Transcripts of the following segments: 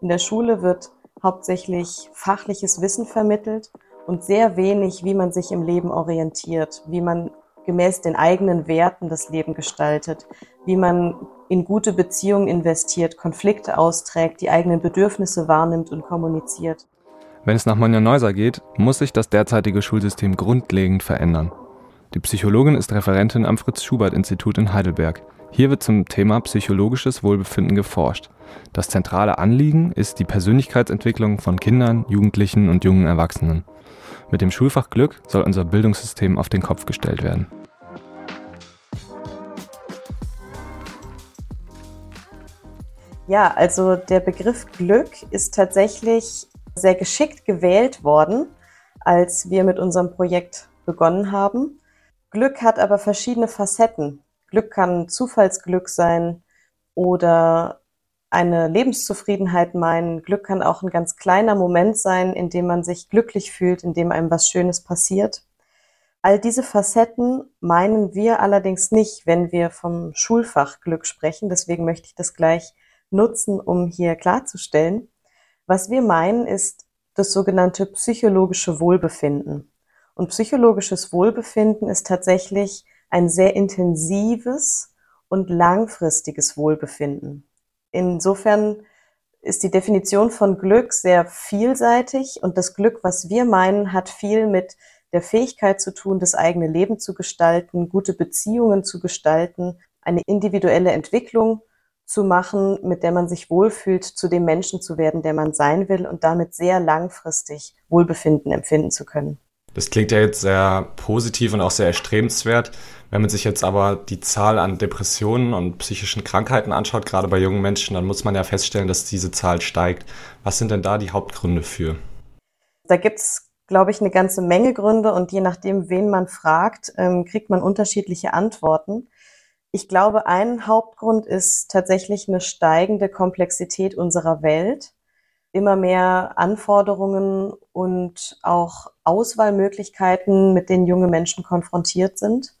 In der Schule wird hauptsächlich fachliches Wissen vermittelt und sehr wenig, wie man sich im Leben orientiert, wie man gemäß den eigenen Werten das Leben gestaltet, wie man in gute Beziehungen investiert, Konflikte austrägt, die eigenen Bedürfnisse wahrnimmt und kommuniziert. Wenn es nach Monja Neuser geht, muss sich das derzeitige Schulsystem grundlegend verändern. Die Psychologin ist Referentin am Fritz-Schubert-Institut in Heidelberg. Hier wird zum Thema psychologisches Wohlbefinden geforscht. Das zentrale Anliegen ist die Persönlichkeitsentwicklung von Kindern, Jugendlichen und jungen Erwachsenen. Mit dem Schulfach Glück soll unser Bildungssystem auf den Kopf gestellt werden. Ja, also der Begriff Glück ist tatsächlich sehr geschickt gewählt worden, als wir mit unserem Projekt begonnen haben. Glück hat aber verschiedene Facetten. Glück kann Zufallsglück sein oder eine Lebenszufriedenheit meinen. Glück kann auch ein ganz kleiner Moment sein, in dem man sich glücklich fühlt, in dem einem was Schönes passiert. All diese Facetten meinen wir allerdings nicht, wenn wir vom Schulfach Glück sprechen. Deswegen möchte ich das gleich nutzen, um hier klarzustellen. Was wir meinen, ist das sogenannte psychologische Wohlbefinden. Und psychologisches Wohlbefinden ist tatsächlich ein sehr intensives und langfristiges Wohlbefinden. Insofern ist die Definition von Glück sehr vielseitig und das Glück, was wir meinen, hat viel mit der Fähigkeit zu tun, das eigene Leben zu gestalten, gute Beziehungen zu gestalten, eine individuelle Entwicklung zu machen, mit der man sich wohlfühlt, zu dem Menschen zu werden, der man sein will und damit sehr langfristig Wohlbefinden empfinden zu können. Das klingt ja jetzt sehr positiv und auch sehr erstrebenswert. Wenn man sich jetzt aber die Zahl an Depressionen und psychischen Krankheiten anschaut, gerade bei jungen Menschen, dann muss man ja feststellen, dass diese Zahl steigt. Was sind denn da die Hauptgründe für? Da gibt's, glaube ich, eine ganze Menge Gründe und je nachdem, wen man fragt, ähm, kriegt man unterschiedliche Antworten. Ich glaube, ein Hauptgrund ist tatsächlich eine steigende Komplexität unserer Welt immer mehr Anforderungen und auch Auswahlmöglichkeiten, mit denen junge Menschen konfrontiert sind.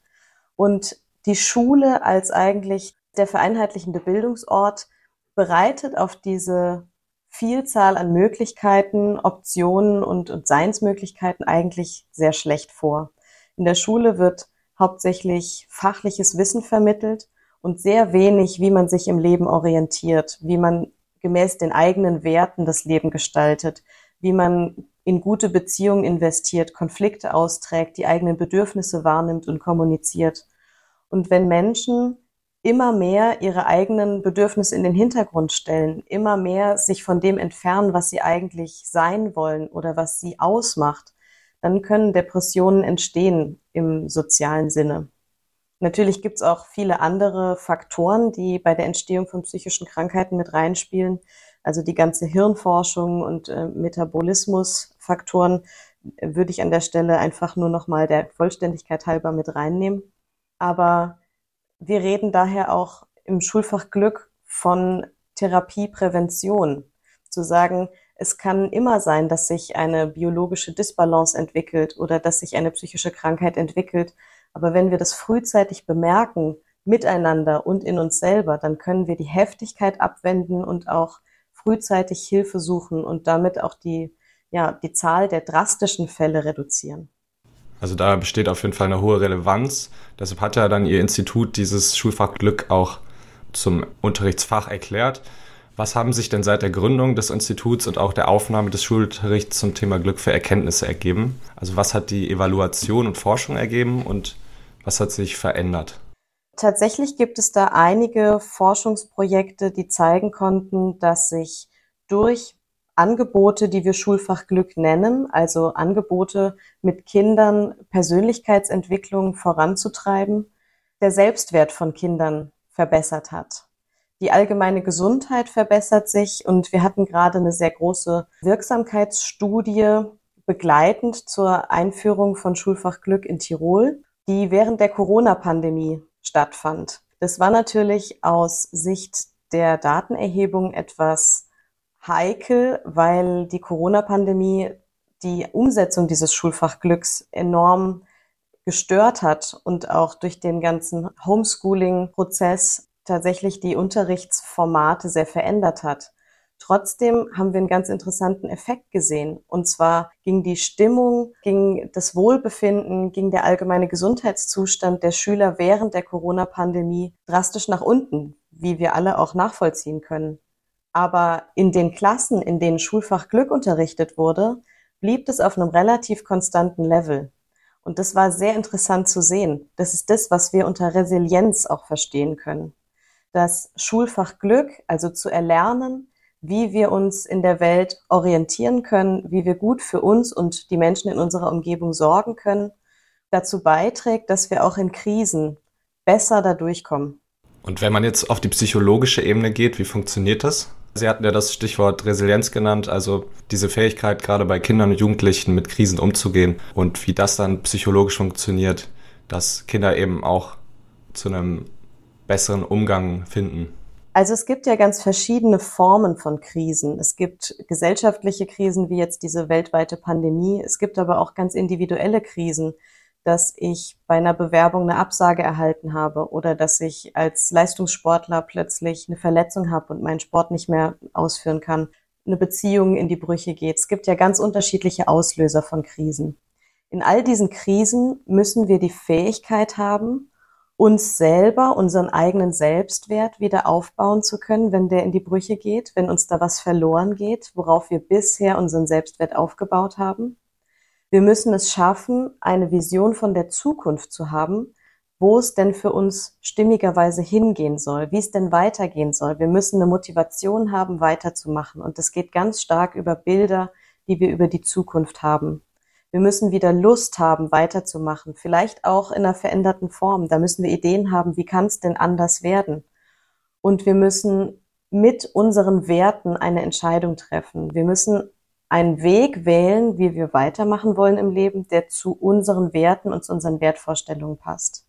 Und die Schule als eigentlich der vereinheitlichende Bildungsort bereitet auf diese Vielzahl an Möglichkeiten, Optionen und, und Seinsmöglichkeiten eigentlich sehr schlecht vor. In der Schule wird hauptsächlich fachliches Wissen vermittelt und sehr wenig, wie man sich im Leben orientiert, wie man gemäß den eigenen Werten das Leben gestaltet, wie man in gute Beziehungen investiert, Konflikte austrägt, die eigenen Bedürfnisse wahrnimmt und kommuniziert. Und wenn Menschen immer mehr ihre eigenen Bedürfnisse in den Hintergrund stellen, immer mehr sich von dem entfernen, was sie eigentlich sein wollen oder was sie ausmacht, dann können Depressionen entstehen im sozialen Sinne. Natürlich gibt es auch viele andere Faktoren, die bei der Entstehung von psychischen Krankheiten mit reinspielen. Also die ganze Hirnforschung und äh, Metabolismusfaktoren äh, würde ich an der Stelle einfach nur noch mal der Vollständigkeit halber mit reinnehmen. Aber wir reden daher auch im Schulfach Glück von Therapieprävention. Zu sagen, es kann immer sein, dass sich eine biologische Disbalance entwickelt oder dass sich eine psychische Krankheit entwickelt aber wenn wir das frühzeitig bemerken, miteinander und in uns selber, dann können wir die Heftigkeit abwenden und auch frühzeitig Hilfe suchen und damit auch die, ja, die Zahl der drastischen Fälle reduzieren. Also da besteht auf jeden Fall eine hohe Relevanz. Deshalb hat ja dann Ihr Institut dieses Schulfach Glück auch zum Unterrichtsfach erklärt. Was haben sich denn seit der Gründung des Instituts und auch der Aufnahme des Schulunterrichts zum Thema Glück für Erkenntnisse ergeben? Also was hat die Evaluation und Forschung ergeben und was hat sich verändert? Tatsächlich gibt es da einige Forschungsprojekte, die zeigen konnten, dass sich durch Angebote, die wir Schulfach Glück nennen, also Angebote mit Kindern Persönlichkeitsentwicklung voranzutreiben, der Selbstwert von Kindern verbessert hat. Die allgemeine Gesundheit verbessert sich und wir hatten gerade eine sehr große Wirksamkeitsstudie begleitend zur Einführung von Schulfach Glück in Tirol die während der Corona-Pandemie stattfand. Das war natürlich aus Sicht der Datenerhebung etwas heikel, weil die Corona-Pandemie die Umsetzung dieses Schulfachglücks enorm gestört hat und auch durch den ganzen Homeschooling-Prozess tatsächlich die Unterrichtsformate sehr verändert hat. Trotzdem haben wir einen ganz interessanten Effekt gesehen. Und zwar ging die Stimmung, ging das Wohlbefinden, ging der allgemeine Gesundheitszustand der Schüler während der Corona-Pandemie drastisch nach unten, wie wir alle auch nachvollziehen können. Aber in den Klassen, in denen Schulfach Glück unterrichtet wurde, blieb es auf einem relativ konstanten Level. Und das war sehr interessant zu sehen. Das ist das, was wir unter Resilienz auch verstehen können. Das Schulfach Glück, also zu erlernen, wie wir uns in der Welt orientieren können, wie wir gut für uns und die Menschen in unserer Umgebung sorgen können, dazu beiträgt, dass wir auch in Krisen besser da durchkommen. Und wenn man jetzt auf die psychologische Ebene geht, wie funktioniert das? Sie hatten ja das Stichwort Resilienz genannt, also diese Fähigkeit, gerade bei Kindern und Jugendlichen mit Krisen umzugehen und wie das dann psychologisch funktioniert, dass Kinder eben auch zu einem besseren Umgang finden. Also es gibt ja ganz verschiedene Formen von Krisen. Es gibt gesellschaftliche Krisen wie jetzt diese weltweite Pandemie. Es gibt aber auch ganz individuelle Krisen, dass ich bei einer Bewerbung eine Absage erhalten habe oder dass ich als Leistungssportler plötzlich eine Verletzung habe und meinen Sport nicht mehr ausführen kann, eine Beziehung in die Brüche geht. Es gibt ja ganz unterschiedliche Auslöser von Krisen. In all diesen Krisen müssen wir die Fähigkeit haben, uns selber, unseren eigenen Selbstwert wieder aufbauen zu können, wenn der in die Brüche geht, wenn uns da was verloren geht, worauf wir bisher unseren Selbstwert aufgebaut haben. Wir müssen es schaffen, eine Vision von der Zukunft zu haben, wo es denn für uns stimmigerweise hingehen soll, wie es denn weitergehen soll. Wir müssen eine Motivation haben, weiterzumachen. Und das geht ganz stark über Bilder, die wir über die Zukunft haben. Wir müssen wieder Lust haben, weiterzumachen, vielleicht auch in einer veränderten Form. Da müssen wir Ideen haben, wie kann es denn anders werden? Und wir müssen mit unseren Werten eine Entscheidung treffen. Wir müssen einen Weg wählen, wie wir weitermachen wollen im Leben, der zu unseren Werten und zu unseren Wertvorstellungen passt.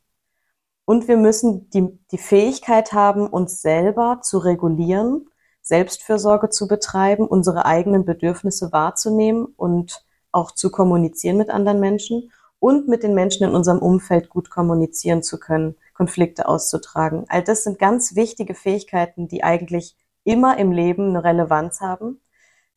Und wir müssen die, die Fähigkeit haben, uns selber zu regulieren, Selbstfürsorge zu betreiben, unsere eigenen Bedürfnisse wahrzunehmen und auch zu kommunizieren mit anderen Menschen und mit den Menschen in unserem Umfeld gut kommunizieren zu können, Konflikte auszutragen. All das sind ganz wichtige Fähigkeiten, die eigentlich immer im Leben eine Relevanz haben,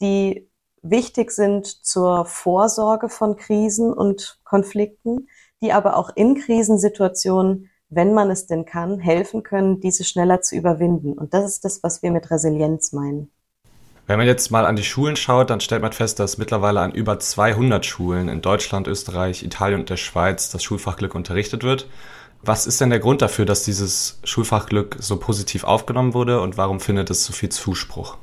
die wichtig sind zur Vorsorge von Krisen und Konflikten, die aber auch in Krisensituationen, wenn man es denn kann, helfen können, diese schneller zu überwinden. Und das ist das, was wir mit Resilienz meinen. Wenn man jetzt mal an die Schulen schaut, dann stellt man fest, dass mittlerweile an über 200 Schulen in Deutschland, Österreich, Italien und der Schweiz das Schulfachglück unterrichtet wird. Was ist denn der Grund dafür, dass dieses Schulfachglück so positiv aufgenommen wurde und warum findet es so viel Zuspruch?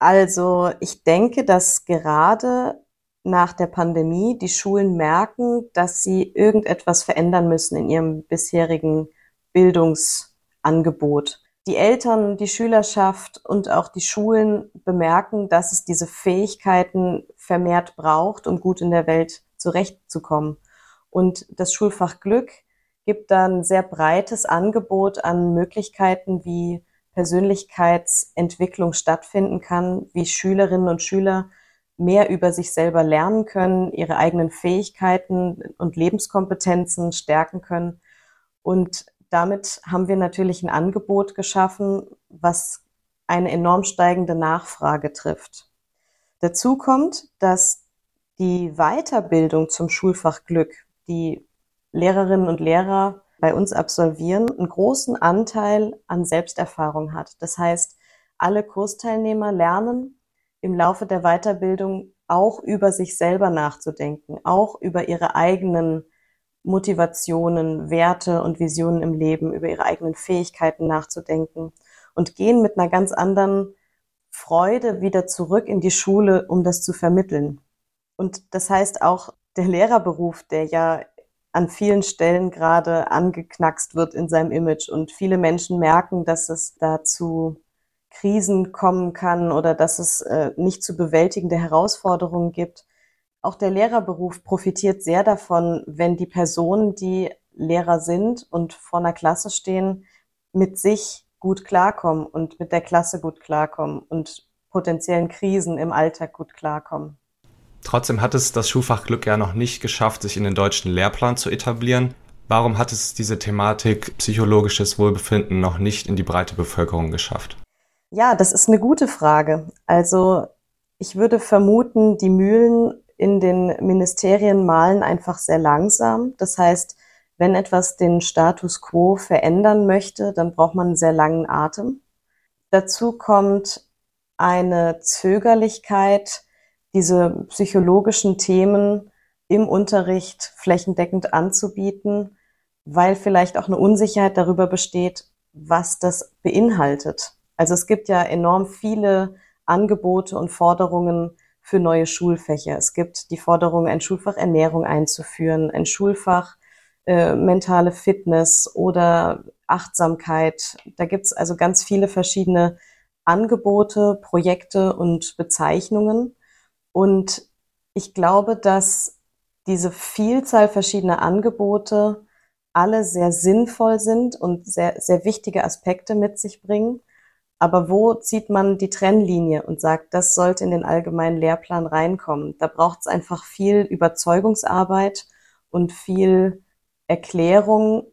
Also ich denke, dass gerade nach der Pandemie die Schulen merken, dass sie irgendetwas verändern müssen in ihrem bisherigen Bildungsangebot. Die Eltern, die Schülerschaft und auch die Schulen bemerken, dass es diese Fähigkeiten vermehrt braucht, um gut in der Welt zurechtzukommen. Und das Schulfach Glück gibt dann sehr breites Angebot an Möglichkeiten, wie Persönlichkeitsentwicklung stattfinden kann, wie Schülerinnen und Schüler mehr über sich selber lernen können, ihre eigenen Fähigkeiten und Lebenskompetenzen stärken können. Und damit haben wir natürlich ein Angebot geschaffen, was eine enorm steigende Nachfrage trifft. Dazu kommt, dass die Weiterbildung zum Schulfach Glück, die Lehrerinnen und Lehrer bei uns absolvieren, einen großen Anteil an Selbsterfahrung hat. Das heißt, alle Kursteilnehmer lernen im Laufe der Weiterbildung auch über sich selber nachzudenken, auch über ihre eigenen Motivationen, Werte und Visionen im Leben, über ihre eigenen Fähigkeiten nachzudenken und gehen mit einer ganz anderen Freude wieder zurück in die Schule, um das zu vermitteln. Und das heißt auch, der Lehrerberuf, der ja an vielen Stellen gerade angeknackst wird in seinem Image und viele Menschen merken, dass es dazu Krisen kommen kann oder dass es äh, nicht zu bewältigende Herausforderungen gibt. Auch der Lehrerberuf profitiert sehr davon, wenn die Personen, die Lehrer sind und vor einer Klasse stehen, mit sich gut klarkommen und mit der Klasse gut klarkommen und potenziellen Krisen im Alltag gut klarkommen. Trotzdem hat es das Schulfach Glück ja noch nicht geschafft, sich in den deutschen Lehrplan zu etablieren. Warum hat es diese Thematik psychologisches Wohlbefinden noch nicht in die breite Bevölkerung geschafft? Ja, das ist eine gute Frage. Also ich würde vermuten, die Mühlen in den Ministerien malen einfach sehr langsam. Das heißt, wenn etwas den Status quo verändern möchte, dann braucht man einen sehr langen Atem. Dazu kommt eine Zögerlichkeit, diese psychologischen Themen im Unterricht flächendeckend anzubieten, weil vielleicht auch eine Unsicherheit darüber besteht, was das beinhaltet. Also es gibt ja enorm viele Angebote und Forderungen für neue Schulfächer. Es gibt die Forderung, ein Schulfach Ernährung einzuführen, ein Schulfach äh, mentale Fitness oder Achtsamkeit. Da gibt's also ganz viele verschiedene Angebote, Projekte und Bezeichnungen. Und ich glaube, dass diese Vielzahl verschiedener Angebote alle sehr sinnvoll sind und sehr, sehr wichtige Aspekte mit sich bringen. Aber wo zieht man die Trennlinie und sagt, das sollte in den allgemeinen Lehrplan reinkommen? Da braucht es einfach viel Überzeugungsarbeit und viel Erklärung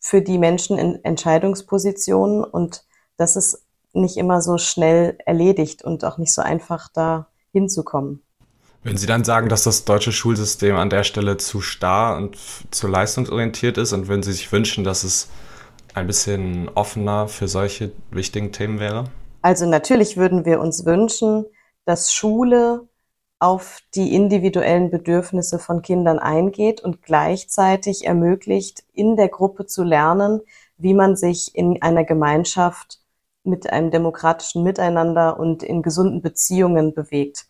für die Menschen in Entscheidungspositionen und das ist nicht immer so schnell erledigt und auch nicht so einfach da hinzukommen. Wenn Sie dann sagen, dass das deutsche Schulsystem an der Stelle zu starr und zu leistungsorientiert ist und wenn Sie sich wünschen, dass es ein bisschen offener für solche wichtigen Themen wäre? Also natürlich würden wir uns wünschen, dass Schule auf die individuellen Bedürfnisse von Kindern eingeht und gleichzeitig ermöglicht, in der Gruppe zu lernen, wie man sich in einer Gemeinschaft mit einem demokratischen Miteinander und in gesunden Beziehungen bewegt.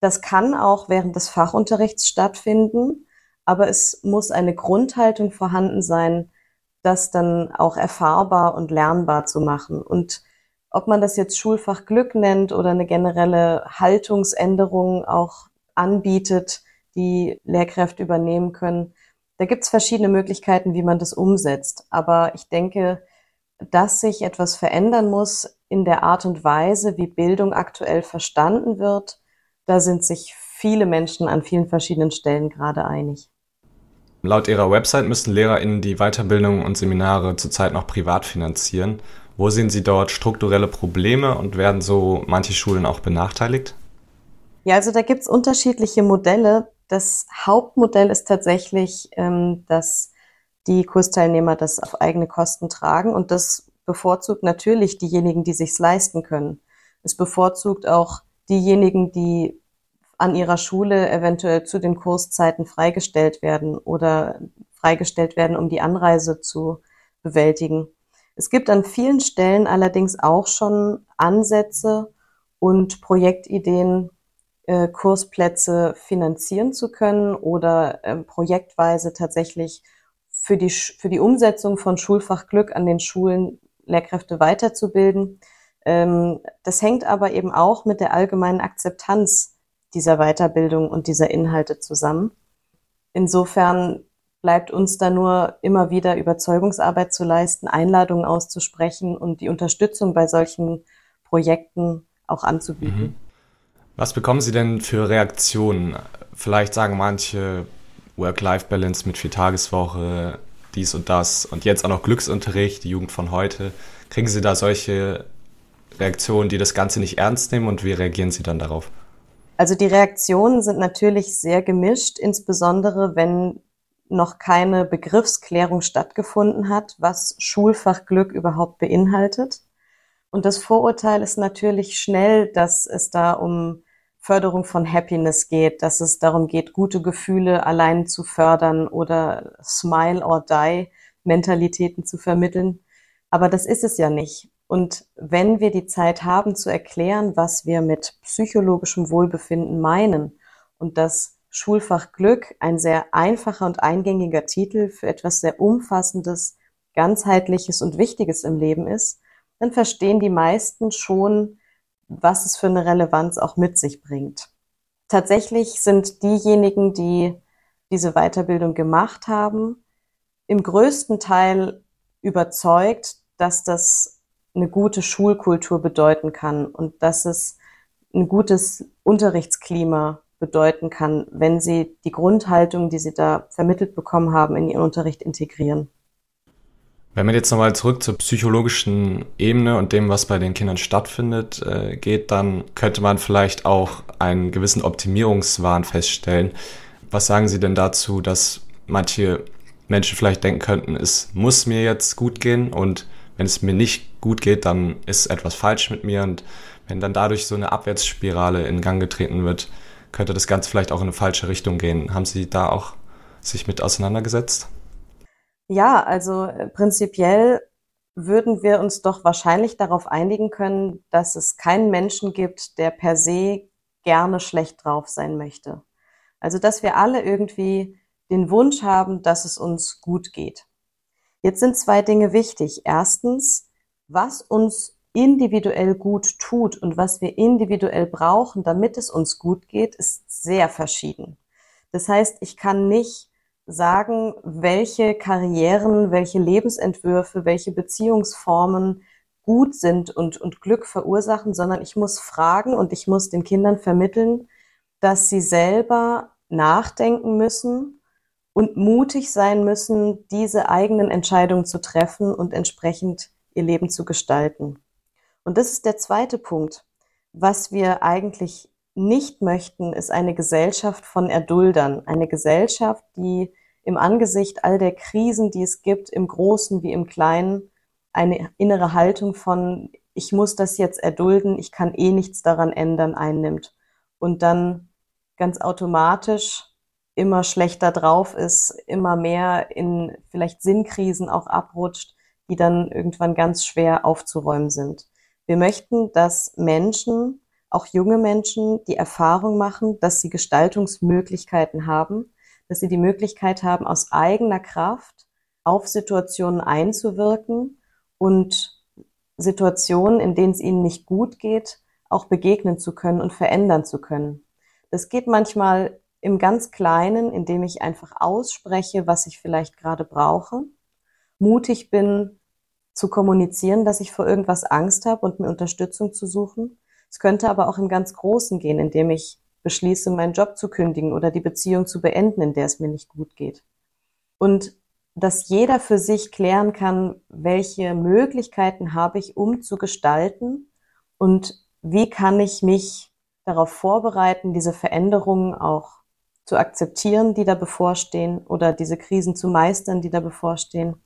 Das kann auch während des Fachunterrichts stattfinden, aber es muss eine Grundhaltung vorhanden sein, das dann auch erfahrbar und lernbar zu machen. Und ob man das jetzt Schulfach Glück nennt oder eine generelle Haltungsänderung auch anbietet, die Lehrkräfte übernehmen können, da gibt es verschiedene Möglichkeiten, wie man das umsetzt. Aber ich denke, dass sich etwas verändern muss in der Art und Weise, wie Bildung aktuell verstanden wird, da sind sich viele Menschen an vielen verschiedenen Stellen gerade einig. Laut ihrer Website müssen LehrerInnen die Weiterbildung und Seminare zurzeit noch privat finanzieren. Wo sehen Sie dort strukturelle Probleme und werden so manche Schulen auch benachteiligt? Ja, also da gibt's unterschiedliche Modelle. Das Hauptmodell ist tatsächlich, ähm, dass die Kursteilnehmer das auf eigene Kosten tragen und das bevorzugt natürlich diejenigen, die sich's leisten können. Es bevorzugt auch diejenigen, die an ihrer Schule eventuell zu den Kurszeiten freigestellt werden oder freigestellt werden, um die Anreise zu bewältigen. Es gibt an vielen Stellen allerdings auch schon Ansätze und Projektideen, äh, Kursplätze finanzieren zu können oder äh, projektweise tatsächlich für die, für die Umsetzung von Schulfach Glück an den Schulen Lehrkräfte weiterzubilden. Ähm, das hängt aber eben auch mit der allgemeinen Akzeptanz dieser Weiterbildung und dieser Inhalte zusammen. Insofern bleibt uns da nur immer wieder Überzeugungsarbeit zu leisten, Einladungen auszusprechen und die Unterstützung bei solchen Projekten auch anzubieten. Mhm. Was bekommen Sie denn für Reaktionen? Vielleicht sagen manche Work-Life-Balance mit Viertageswoche, dies und das und jetzt auch noch Glücksunterricht, die Jugend von heute. Kriegen Sie da solche Reaktionen, die das Ganze nicht ernst nehmen und wie reagieren Sie dann darauf? Also die Reaktionen sind natürlich sehr gemischt, insbesondere wenn noch keine Begriffsklärung stattgefunden hat, was Schulfachglück überhaupt beinhaltet. Und das Vorurteil ist natürlich schnell, dass es da um Förderung von Happiness geht, dass es darum geht, gute Gefühle allein zu fördern oder Smile or Die Mentalitäten zu vermitteln. Aber das ist es ja nicht. Und wenn wir die Zeit haben zu erklären, was wir mit psychologischem Wohlbefinden meinen und dass Schulfach Glück ein sehr einfacher und eingängiger Titel für etwas sehr Umfassendes, ganzheitliches und Wichtiges im Leben ist, dann verstehen die meisten schon, was es für eine Relevanz auch mit sich bringt. Tatsächlich sind diejenigen, die diese Weiterbildung gemacht haben, im größten Teil überzeugt, dass das eine gute Schulkultur bedeuten kann und dass es ein gutes Unterrichtsklima bedeuten kann, wenn sie die Grundhaltung, die sie da vermittelt bekommen haben, in ihren Unterricht integrieren. Wenn man jetzt nochmal zurück zur psychologischen Ebene und dem, was bei den Kindern stattfindet, äh, geht, dann könnte man vielleicht auch einen gewissen Optimierungswahn feststellen. Was sagen Sie denn dazu, dass manche Menschen vielleicht denken könnten, es muss mir jetzt gut gehen und wenn es mir nicht gut geht, dann ist etwas falsch mit mir und wenn dann dadurch so eine Abwärtsspirale in Gang getreten wird, könnte das Ganze vielleicht auch in eine falsche Richtung gehen. Haben Sie da auch sich mit auseinandergesetzt? Ja, also äh, prinzipiell würden wir uns doch wahrscheinlich darauf einigen können, dass es keinen Menschen gibt, der per se gerne schlecht drauf sein möchte. Also, dass wir alle irgendwie den Wunsch haben, dass es uns gut geht. Jetzt sind zwei Dinge wichtig. Erstens, was uns individuell gut tut und was wir individuell brauchen, damit es uns gut geht, ist sehr verschieden. Das heißt, ich kann nicht sagen, welche Karrieren, welche Lebensentwürfe, welche Beziehungsformen gut sind und, und Glück verursachen, sondern ich muss fragen und ich muss den Kindern vermitteln, dass sie selber nachdenken müssen und mutig sein müssen, diese eigenen Entscheidungen zu treffen und entsprechend ihr Leben zu gestalten. Und das ist der zweite Punkt. Was wir eigentlich nicht möchten, ist eine Gesellschaft von Erduldern. Eine Gesellschaft, die im Angesicht all der Krisen, die es gibt, im Großen wie im Kleinen, eine innere Haltung von, ich muss das jetzt erdulden, ich kann eh nichts daran ändern, einnimmt. Und dann ganz automatisch immer schlechter drauf ist, immer mehr in vielleicht Sinnkrisen auch abrutscht, die dann irgendwann ganz schwer aufzuräumen sind. Wir möchten, dass Menschen, auch junge Menschen, die Erfahrung machen, dass sie Gestaltungsmöglichkeiten haben, dass sie die Möglichkeit haben, aus eigener Kraft auf Situationen einzuwirken und Situationen, in denen es ihnen nicht gut geht, auch begegnen zu können und verändern zu können. Das geht manchmal im ganz Kleinen, indem ich einfach ausspreche, was ich vielleicht gerade brauche, mutig bin zu kommunizieren, dass ich vor irgendwas Angst habe und mir Unterstützung zu suchen. Es könnte aber auch im ganz Großen gehen, indem ich beschließe, meinen Job zu kündigen oder die Beziehung zu beenden, in der es mir nicht gut geht. Und dass jeder für sich klären kann, welche Möglichkeiten habe ich, um zu gestalten und wie kann ich mich darauf vorbereiten, diese Veränderungen auch zu akzeptieren, die da bevorstehen oder diese Krisen zu meistern, die da bevorstehen.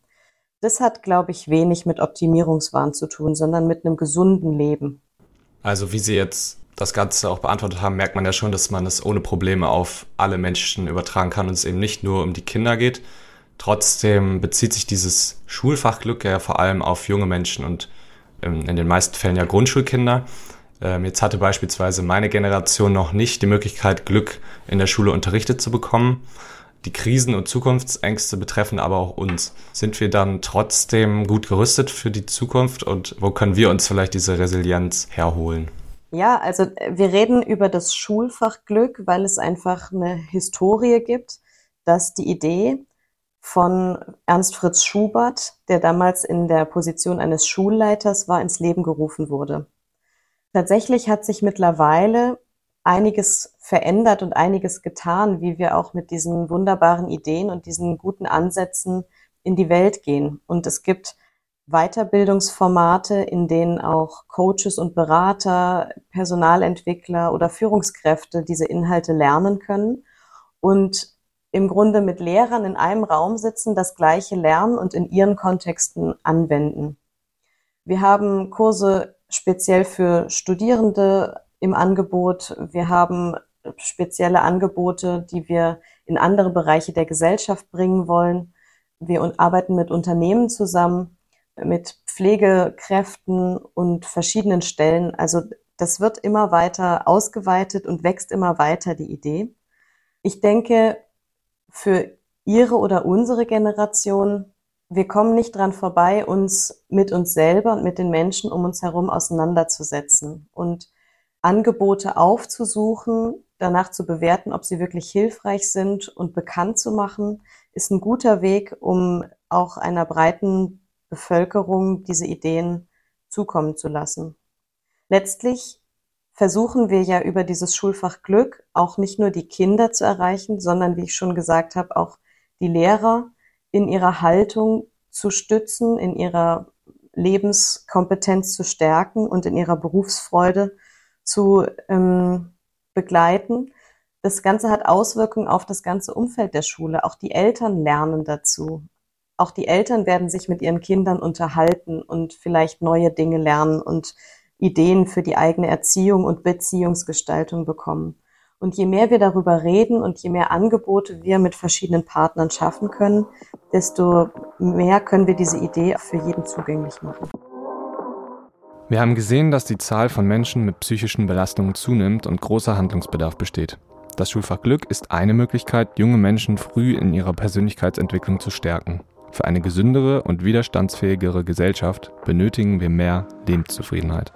Das hat, glaube ich, wenig mit Optimierungswahn zu tun, sondern mit einem gesunden Leben. Also wie Sie jetzt das Ganze auch beantwortet haben, merkt man ja schon, dass man es ohne Probleme auf alle Menschen übertragen kann und es eben nicht nur um die Kinder geht. Trotzdem bezieht sich dieses Schulfachglück ja vor allem auf junge Menschen und ähm, in den meisten Fällen ja Grundschulkinder. Ähm, jetzt hatte beispielsweise meine Generation noch nicht die Möglichkeit, Glück in der Schule unterrichtet zu bekommen. Die Krisen und Zukunftsängste betreffen aber auch uns. Sind wir dann trotzdem gut gerüstet für die Zukunft und wo können wir uns vielleicht diese Resilienz herholen? Ja, also äh, wir reden über das Schulfach Glück, weil es einfach eine Historie gibt, dass die Idee von Ernst Fritz Schubert, der damals in der Position eines Schulleiters war, ins Leben gerufen wurde. Tatsächlich hat sich mittlerweile einiges verändert und einiges getan, wie wir auch mit diesen wunderbaren Ideen und diesen guten Ansätzen in die Welt gehen. Und es gibt Weiterbildungsformate, in denen auch Coaches und Berater, Personalentwickler oder Führungskräfte diese Inhalte lernen können und im Grunde mit Lehrern in einem Raum sitzen, das gleiche lernen und in ihren Kontexten anwenden. Wir haben Kurse speziell für Studierende im Angebot. Wir haben spezielle Angebote, die wir in andere Bereiche der Gesellschaft bringen wollen. Wir arbeiten mit Unternehmen zusammen mit Pflegekräften und verschiedenen Stellen. Also das wird immer weiter ausgeweitet und wächst immer weiter, die Idee. Ich denke, für Ihre oder unsere Generation, wir kommen nicht dran vorbei, uns mit uns selber und mit den Menschen um uns herum auseinanderzusetzen und Angebote aufzusuchen, danach zu bewerten, ob sie wirklich hilfreich sind und bekannt zu machen, ist ein guter Weg, um auch einer breiten Bevölkerung diese Ideen zukommen zu lassen. Letztlich versuchen wir ja über dieses Schulfach Glück auch nicht nur die Kinder zu erreichen, sondern wie ich schon gesagt habe, auch die Lehrer in ihrer Haltung zu stützen, in ihrer Lebenskompetenz zu stärken und in ihrer Berufsfreude zu ähm, begleiten. Das Ganze hat Auswirkungen auf das ganze Umfeld der Schule. Auch die Eltern lernen dazu. Auch die Eltern werden sich mit ihren Kindern unterhalten und vielleicht neue Dinge lernen und Ideen für die eigene Erziehung und Beziehungsgestaltung bekommen. Und je mehr wir darüber reden und je mehr Angebote wir mit verschiedenen Partnern schaffen können, desto mehr können wir diese Idee für jeden zugänglich machen. Wir haben gesehen, dass die Zahl von Menschen mit psychischen Belastungen zunimmt und großer Handlungsbedarf besteht. Das Schulfach Glück ist eine Möglichkeit, junge Menschen früh in ihrer Persönlichkeitsentwicklung zu stärken. Für eine gesündere und widerstandsfähigere Gesellschaft benötigen wir mehr Lebenszufriedenheit.